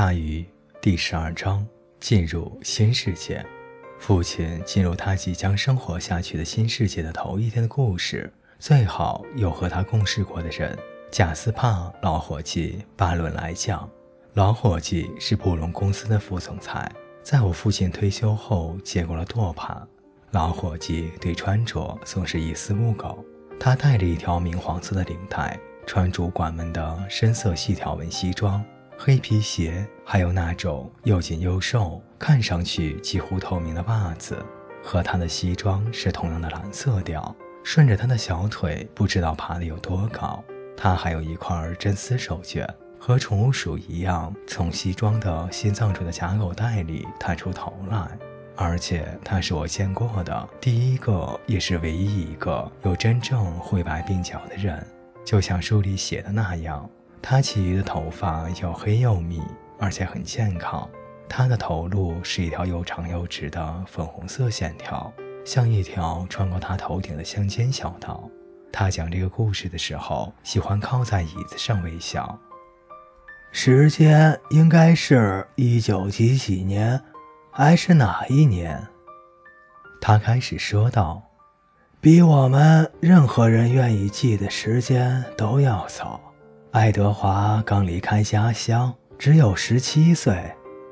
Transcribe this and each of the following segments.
大鱼第十二章进入新世界。父亲进入他即将生活下去的新世界的头一天的故事，最好有和他共事过的人。贾斯帕老伙计巴伦来讲，老伙计是布隆公司的副总裁，在我父亲退休后接过了舵盘。老伙计对穿着总是一丝不苟，他戴着一条明黄色的领带，穿主管们的深色细条纹西装。黑皮鞋，还有那种又紧又瘦、看上去几乎透明的袜子，和他的西装是同样的蓝色调。顺着他的小腿，不知道爬得有多高。他还有一块真丝手绢，和宠物鼠一样，从西装的心脏处的假口袋里探出头来。而且他是我见过的第一个，也是唯一一个有真正灰白鬓角的人，就像书里写的那样。他其余的头发又黑又密，而且很健康。他的头颅是一条又长又直的粉红色线条，像一条穿过他头顶的乡间小道。他讲这个故事的时候，喜欢靠在椅子上微笑。时间应该是一九几几年，还是哪一年？他开始说道：“比我们任何人愿意记的时间都要早。”爱德华刚离开家乡，只有十七岁，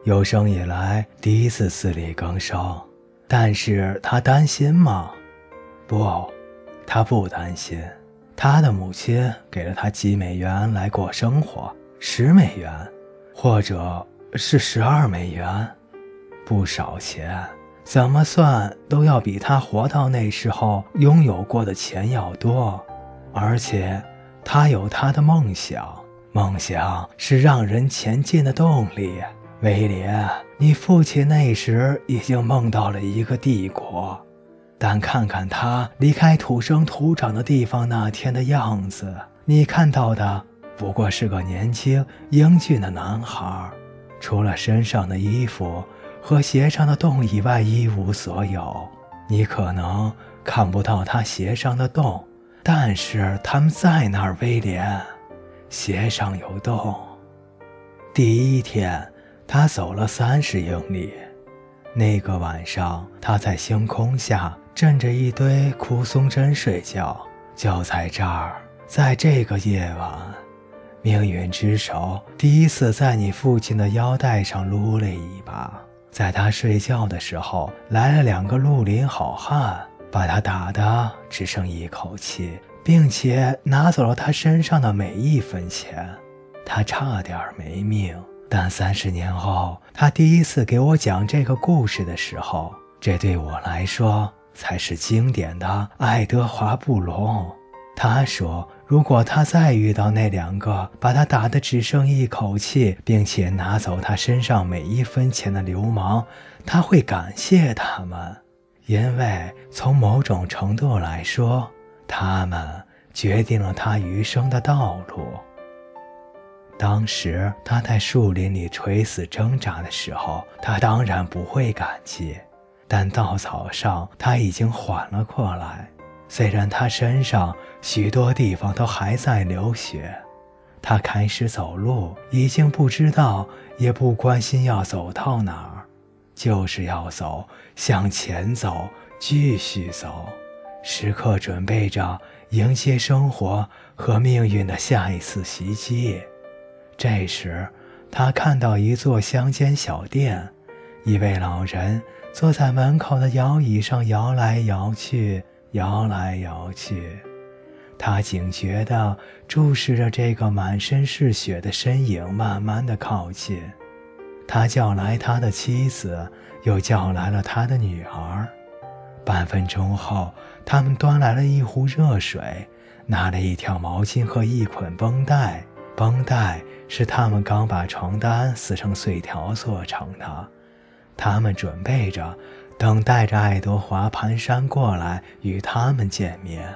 有生以来第一次自力更生。但是他担心吗？不，他不担心。他的母亲给了他几美元来过生活，十美元，或者是十二美元，不少钱，怎么算都要比他活到那时候拥有过的钱要多，而且。他有他的梦想，梦想是让人前进的动力。威廉，你父亲那时已经梦到了一个帝国，但看看他离开土生土长的地方那天的样子，你看到的不过是个年轻英俊的男孩，除了身上的衣服和鞋上的洞以外一无所有。你可能看不到他鞋上的洞。但是他们在那儿，威廉，鞋上有洞。第一天，他走了三十英里。那个晚上，他在星空下枕着一堆枯松针睡觉。就在这儿，在这个夜晚，命运之手第一次在你父亲的腰带上撸了一把。在他睡觉的时候，来了两个绿林好汉。把他打得只剩一口气，并且拿走了他身上的每一分钱，他差点没命。但三十年后，他第一次给我讲这个故事的时候，这对我来说才是经典的爱德华·布隆。他说，如果他再遇到那两个把他打得只剩一口气，并且拿走他身上每一分钱的流氓，他会感谢他们。因为从某种程度来说，他们决定了他余生的道路。当时他在树林里垂死挣扎的时候，他当然不会感激。但到早上，他已经缓了过来，虽然他身上许多地方都还在流血。他开始走路，已经不知道也不关心要走到哪儿。就是要走，向前走，继续走，时刻准备着迎接生活和命运的下一次袭击。这时，他看到一座乡间小店，一位老人坐在门口的摇椅上摇来摇去，摇来摇去。他警觉地注视着这个满身是血的身影，慢慢地靠近。他叫来他的妻子，又叫来了他的女儿。半分钟后，他们端来了一壶热水，拿了一条毛巾和一捆绷带。绷带是他们刚把床单撕成碎条做成的。他们准备着，等待着爱德华蹒跚过来与他们见面。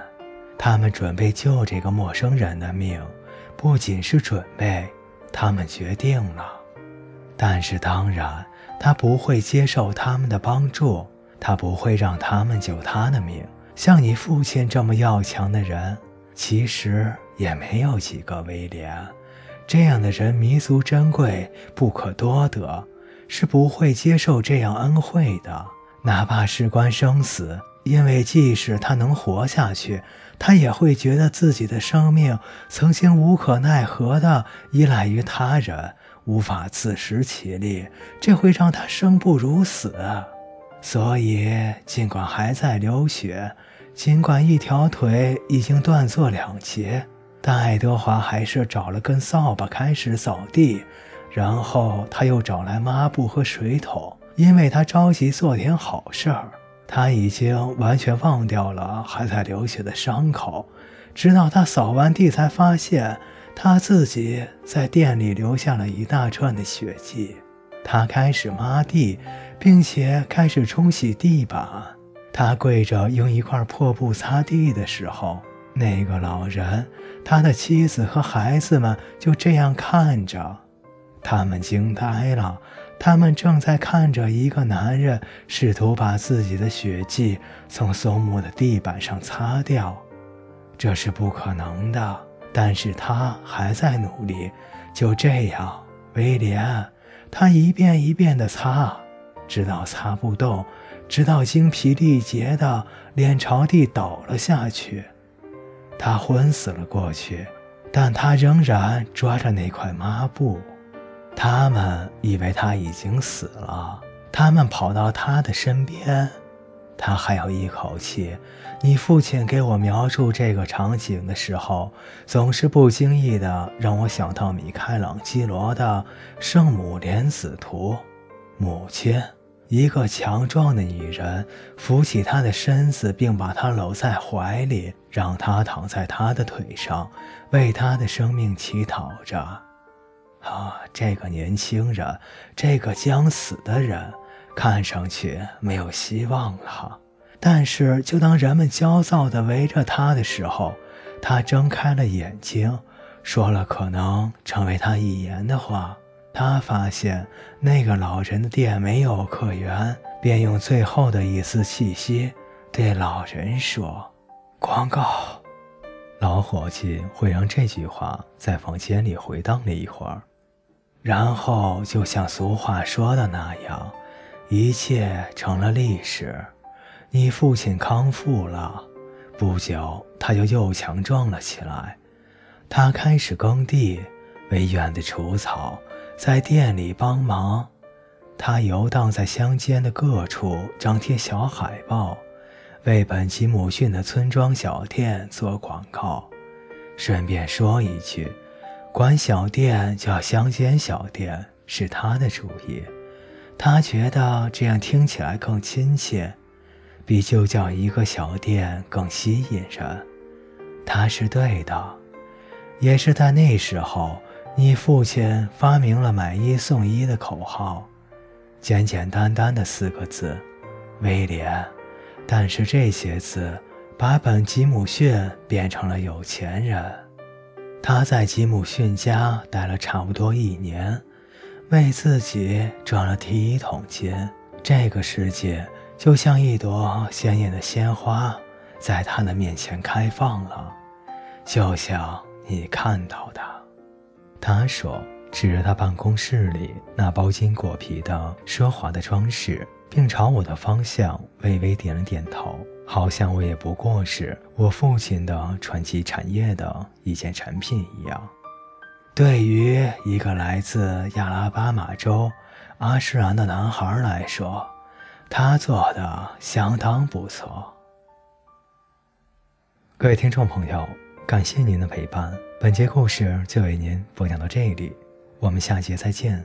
他们准备救这个陌生人的命，不仅是准备，他们决定了。但是当然，他不会接受他们的帮助，他不会让他们救他的命。像你父亲这么要强的人，其实也没有几个。威廉，这样的人弥足珍贵，不可多得，是不会接受这样恩惠的。哪怕事关生死，因为即使他能活下去，他也会觉得自己的生命曾经无可奈何地依赖于他人，无法自食其力，这会让他生不如死。所以，尽管还在流血，尽管一条腿已经断作两截，但爱德华还是找了根扫把开始扫地，然后他又找来抹布和水桶。因为他着急做点好事儿，他已经完全忘掉了还在流血的伤口。直到他扫完地，才发现他自己在店里留下了一大串的血迹。他开始抹地，并且开始冲洗地板。他跪着用一块破布擦地的时候，那个老人、他的妻子和孩子们就这样看着，他们惊呆了。他们正在看着一个男人试图把自己的血迹从松木的地板上擦掉，这是不可能的。但是他还在努力。就这样，威廉，他一遍一遍地擦，直到擦不动，直到精疲力竭的脸朝地倒了下去，他昏死了过去。但他仍然抓着那块抹布。他们以为他已经死了，他们跑到他的身边，他还有一口气。你父亲给我描述这个场景的时候，总是不经意的让我想到米开朗基罗的《圣母莲子图》。母亲，一个强壮的女人，扶起他的身子，并把他搂在怀里，让他躺在他的腿上，为他的生命祈祷着。啊，这个年轻人，这个将死的人，看上去没有希望了。但是，就当人们焦躁地围着他的时候，他睁开了眼睛，说了可能成为他一言的话。他发现那个老人的店没有客源，便用最后的一丝气息对老人说：“广告。”老伙计会让这句话在房间里回荡了一会儿。然后，就像俗话说的那样，一切成了历史。你父亲康复了，不久他就又强壮了起来。他开始耕地，为院子除草，在店里帮忙。他游荡在乡间的各处，张贴小海报，为本吉姆逊的村庄小店做广告。顺便说一句。管小店叫乡间小店是他的主意，他觉得这样听起来更亲切，比就叫一个小店更吸引人。他是对的，也是在那时候，你父亲发明了买一送一的。口号，简简单单的。四个字，威廉。但是这些字把本吉姆逊变成了有钱人。他在吉姆逊家待了差不多一年，为自己赚了第一桶金。这个世界就像一朵鲜艳的鲜花，在他的面前开放了，就像你看到的。他说，指着他办公室里那包金果皮的奢华的装饰，并朝我的方向微微点了点头。好像我也不过是我父亲的传奇产业的一件产品一样。对于一个来自亚拉巴马州阿什兰的男孩来说，他做的相当不错。各位听众朋友，感谢您的陪伴，本节故事就为您播讲到这里，我们下节再见。